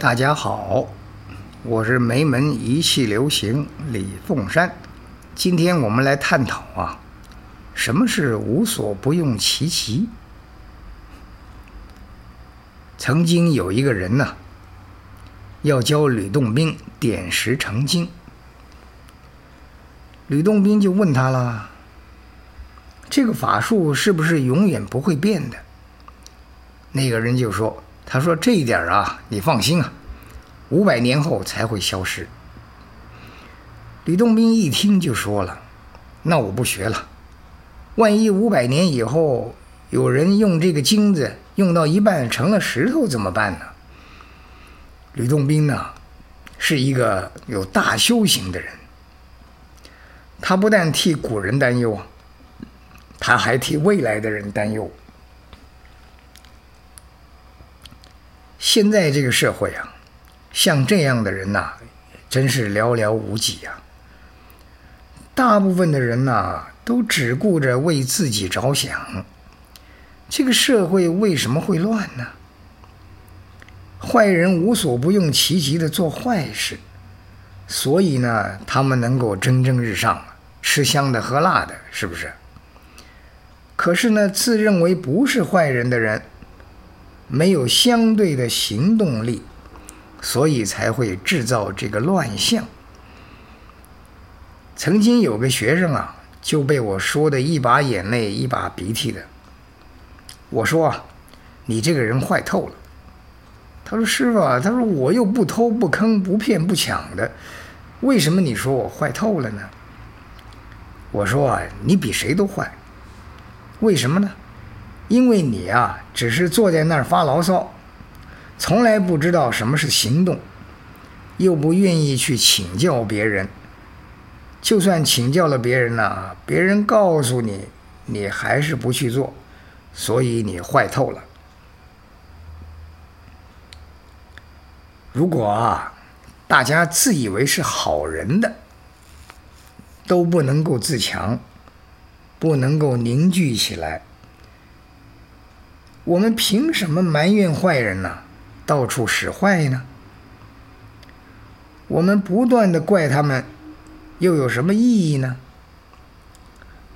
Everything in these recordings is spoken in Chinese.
大家好，我是梅门一气流行李凤山。今天我们来探讨啊，什么是无所不用其极？曾经有一个人呢，要教吕洞宾点石成金。吕洞宾就问他了：“这个法术是不是永远不会变的？”那个人就说。他说：“这一点啊，你放心啊，五百年后才会消失。”吕洞宾一听就说了：“那我不学了，万一五百年以后有人用这个金子用到一半成了石头怎么办呢？”吕洞宾呢，是一个有大修行的人，他不但替古人担忧，他还替未来的人担忧。现在这个社会啊，像这样的人呐，真是寥寥无几呀。大部分的人呐，都只顾着为自己着想。这个社会为什么会乱呢？坏人无所不用其极的做坏事，所以呢，他们能够蒸蒸日上，吃香的喝辣的，是不是？可是呢，自认为不是坏人的人。没有相对的行动力，所以才会制造这个乱象。曾经有个学生啊，就被我说的一把眼泪一把鼻涕的。我说啊，你这个人坏透了。他说师傅啊，他说我又不偷不坑不骗不抢的，为什么你说我坏透了呢？我说啊，你比谁都坏。为什么呢？因为你啊，只是坐在那儿发牢骚，从来不知道什么是行动，又不愿意去请教别人。就算请教了别人呢，别人告诉你，你还是不去做，所以你坏透了。如果啊，大家自以为是好人的，都不能够自强，不能够凝聚起来。我们凭什么埋怨坏人呢？到处使坏呢？我们不断的怪他们，又有什么意义呢？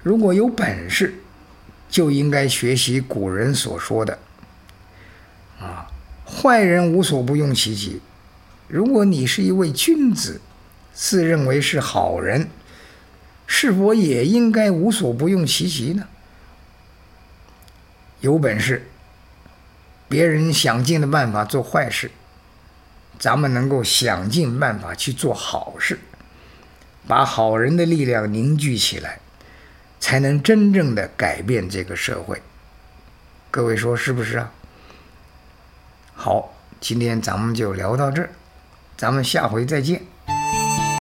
如果有本事，就应该学习古人所说的：“啊，坏人无所不用其极。”如果你是一位君子，自认为是好人，是否也应该无所不用其极呢？有本事。别人想尽了办法做坏事，咱们能够想尽办法去做好事，把好人的力量凝聚起来，才能真正的改变这个社会。各位说是不是啊？好，今天咱们就聊到这儿，咱们下回再见。